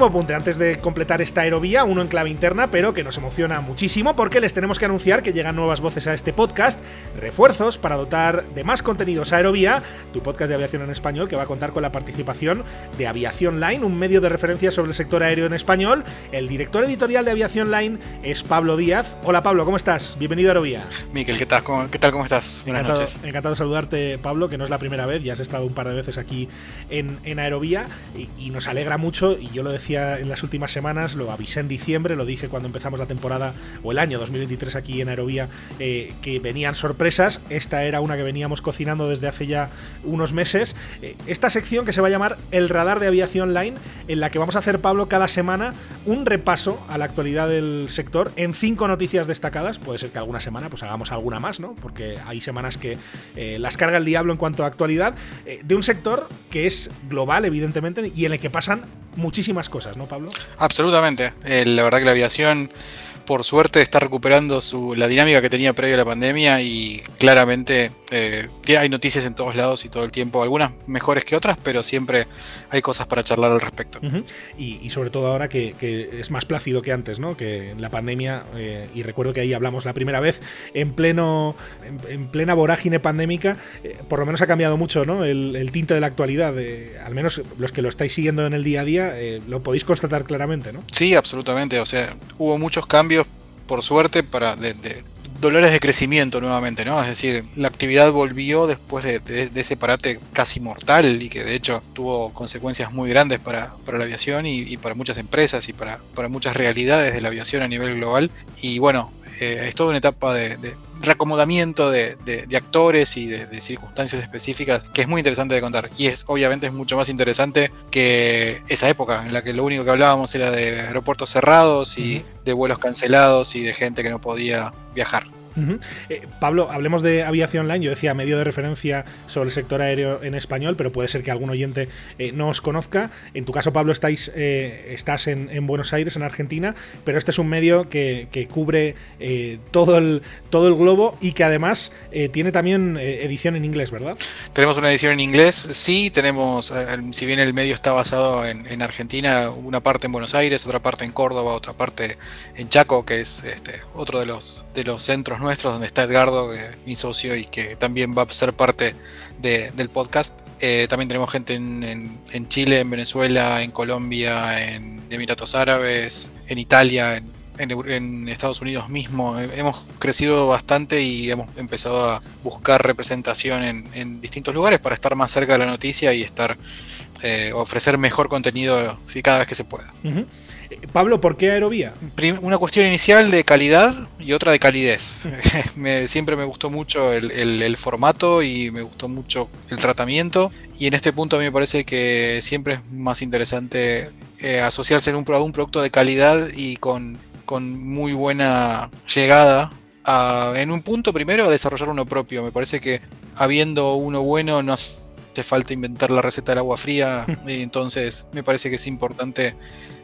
último apunte antes de completar esta aerovía, uno en clave interna, pero que nos emociona muchísimo porque les tenemos que anunciar que llegan nuevas voces a este podcast, refuerzos para dotar de más contenidos a Aerovía, tu podcast de aviación en español que va a contar con la participación de Aviación Line, un medio de referencia sobre el sector aéreo en español. El director editorial de Aviación Line es Pablo Díaz. Hola Pablo, ¿cómo estás? Bienvenido a Aerovía. Miquel, ¿qué tal? ¿Cómo, ¿Qué tal? ¿Cómo estás? Buenas encantado, noches. Encantado de saludarte, Pablo, que no es la primera vez, ya has estado un par de veces aquí en, en Aerovía y, y nos alegra mucho, y yo lo decía en las últimas semanas, lo avisé en diciembre, lo dije cuando empezamos la temporada o el año 2023 aquí en Aerovía, eh, que venían sorpresas. Esta era una que veníamos cocinando desde hace ya unos meses. Eh, esta sección que se va a llamar El Radar de Aviación Line, en la que vamos a hacer, Pablo, cada semana un repaso a la actualidad del sector en cinco noticias destacadas. Puede ser que alguna semana pues hagamos alguna más, ¿no? Porque hay semanas que eh, las carga el diablo en cuanto a actualidad de un sector que es global, evidentemente, y en el que pasan muchísimas cosas, ¿no, Pablo? Absolutamente. Eh, la verdad que la aviación por suerte está recuperando su, la dinámica que tenía previo a la pandemia y claramente eh, hay noticias en todos lados y todo el tiempo, algunas mejores que otras, pero siempre hay cosas para charlar al respecto. Uh -huh. y, y, sobre todo ahora que, que, es más plácido que antes, ¿no? Que la pandemia, eh, y recuerdo que ahí hablamos la primera vez, en pleno en, en plena vorágine pandémica, eh, por lo menos ha cambiado mucho ¿no? el, el tinte de la actualidad. al menos los que lo estáis siguiendo en el día a día, lo podéis constatar claramente, ¿no? Sí, absolutamente. O sea, hubo muchos cambios por suerte, para de, de, dolores de crecimiento nuevamente, ¿no? Es decir, la actividad volvió después de, de, ese parate casi mortal y que de hecho tuvo consecuencias muy grandes para, para la aviación y, y, para muchas empresas y para, para, muchas realidades de la aviación a nivel global. Y bueno, eh, es toda una etapa de, reacomodamiento de, actores y de, circunstancias específicas que es muy interesante de contar. Y es obviamente es mucho más interesante que esa época en la que lo único que hablábamos era de aeropuertos cerrados y de vuelos cancelados y de gente que no podía viajar. Uh -huh. eh, Pablo, hablemos de aviación online. Yo decía medio de referencia sobre el sector aéreo en español, pero puede ser que algún oyente eh, no os conozca. En tu caso, Pablo, estáis, eh, estás en, en, Buenos Aires, en Argentina, pero este es un medio que, que cubre eh, todo, el, todo el globo y que además eh, tiene también edición en inglés, ¿verdad? Tenemos una edición en inglés, sí, tenemos, si bien el medio está basado en, en, Argentina, una parte en Buenos Aires, otra parte en Córdoba, otra parte en Chaco, que es este, otro de los, de los centros nuestros, donde está Edgardo, mi socio, y que también va a ser parte de, del podcast. Eh, también tenemos gente en, en, en, Chile, en Venezuela, en Colombia, en Emiratos Árabes, en Italia, en, en, Estados Unidos mismo. Hemos crecido bastante y hemos empezado a buscar representación en, distintos lugares para estar más cerca de la noticia y estar eh, ofrecer mejor contenido sí, cada vez que se pueda. Uh -huh. Pablo, ¿por qué Aerovía? Una cuestión inicial de calidad y otra de calidez. me, siempre me gustó mucho el, el, el, formato y me gustó mucho el tratamiento. Y en este punto a mí me parece que siempre es más interesante eh, asociarse en un, a un producto de calidad y con, con muy buena llegada a, en un punto primero a desarrollar uno propio. Me parece que habiendo uno bueno no hace falta inventar la receta del agua fría. y entonces me parece que es importante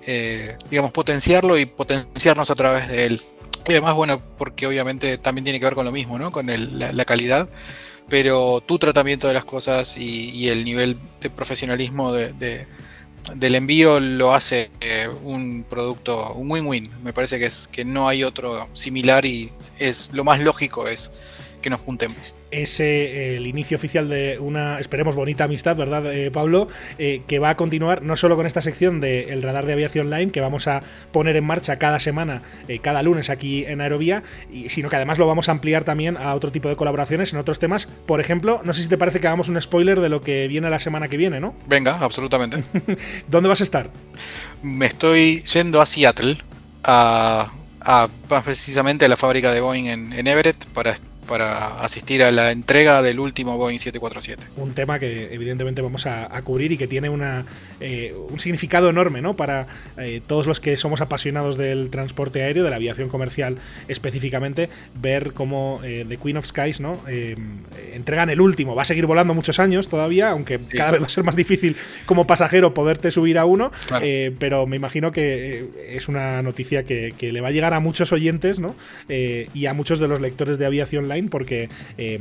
eh, digamos, potenciarlo y potenciarnos a través de él. Y además, bueno, porque obviamente también tiene que ver con lo mismo, ¿no? Con el, la, la, calidad, pero tu tratamiento de las cosas y, y el nivel de profesionalismo de, de, del envío lo hace eh, un producto, un win-win. Me parece que, es, que no hay otro similar y es lo más lógico es que nos juntemos es eh, el inicio oficial de una, esperemos, bonita amistad, ¿verdad, eh, Pablo? Eh, que va a continuar no solo con esta sección del de radar de aviación online, que vamos a poner en marcha cada semana, cada lunes aquí en Aerovía, y, sino que además lo vamos a ampliar también a otro tipo de colaboraciones en otros temas. Por ejemplo, no sé si te parece que hagamos un spoiler de lo que viene la semana que viene, ¿no? Venga, absolutamente. ¿Dónde vas a estar? Me estoy yendo a Seattle, a, a más precisamente a la fábrica de Boeing en, en Everett, para para asistir a la entrega del último Boeing 747. Un tema que evidentemente vamos a, a cubrir y que tiene una, eh, un significado enorme ¿no? para eh, todos los que somos apasionados del transporte aéreo, de la aviación comercial específicamente, ver cómo eh, The Queen of Skies ¿no? entregan el último. Va a seguir volando muchos años todavía, aunque sí. cada vez va a ser más difícil como pasajero poderte subir a uno, claro. pero me imagino que es una noticia que, que, le va a llegar a muchos oyentes ¿no? y a muchos de los lectores de aviación porque, eh,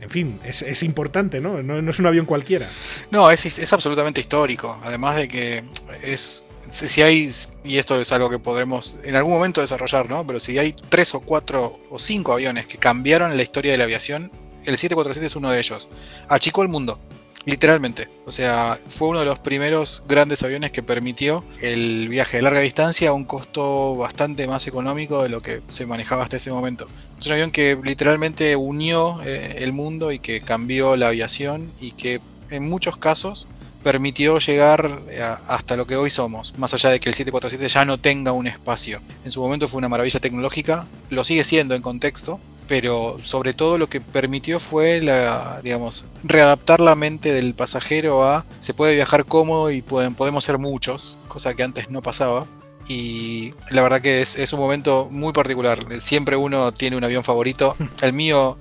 en fin, es, es importante, ¿no? ¿no? ¿no? es un avión cualquiera. No, es, es absolutamente histórico. Además de que es si hay, y esto es algo que podremos en algún momento desarrollar, ¿no? Pero si hay tres o cuatro o cinco aviones que cambiaron la historia de la aviación, el 747 es uno de ellos. Achicó el mundo, literalmente. O sea, fue uno de los primeros grandes aviones que permitió el viaje de larga distancia a un costo bastante más económico de lo que se manejaba hasta ese momento. Es un avión que literalmente unió eh, el mundo y que cambió la aviación y que en muchos casos permitió llegar eh, hasta lo que hoy somos, más allá de que el 747 ya no tenga un espacio. En su momento fue una maravilla tecnológica, lo sigue siendo en contexto, pero sobre todo lo que permitió fue la, digamos, readaptar la mente del pasajero a se puede viajar cómodo y pueden, podemos ser muchos, cosa que antes no pasaba. Y la verdad que es, es un momento muy particular. Siempre uno tiene un avión favorito. El mío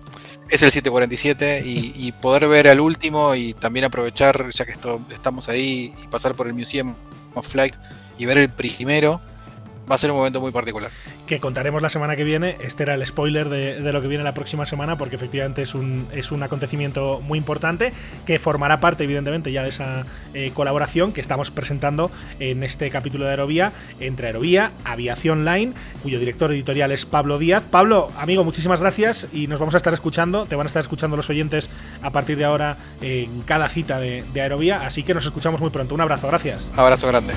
es el 747 y, poder ver al último y también aprovechar, ya que esto, estamos ahí, y pasar por el Museum of Flight y ver el primero, va a ser un momento muy particular. Que contaremos la semana que viene. Este era el spoiler de, lo que viene la próxima semana, porque efectivamente es un, es un acontecimiento muy importante que formará parte, evidentemente, ya de esa eh, colaboración que estamos presentando en este capítulo de Aerovía entre Aerovía, Aviación Line, cuyo director editorial es Pablo Díaz. Pablo, amigo, muchísimas gracias y nos vamos a estar escuchando. Te van a estar escuchando los oyentes a partir de ahora en cada cita de, de Aerovía, así que nos escuchamos muy pronto. Un abrazo, gracias. Abrazo grande.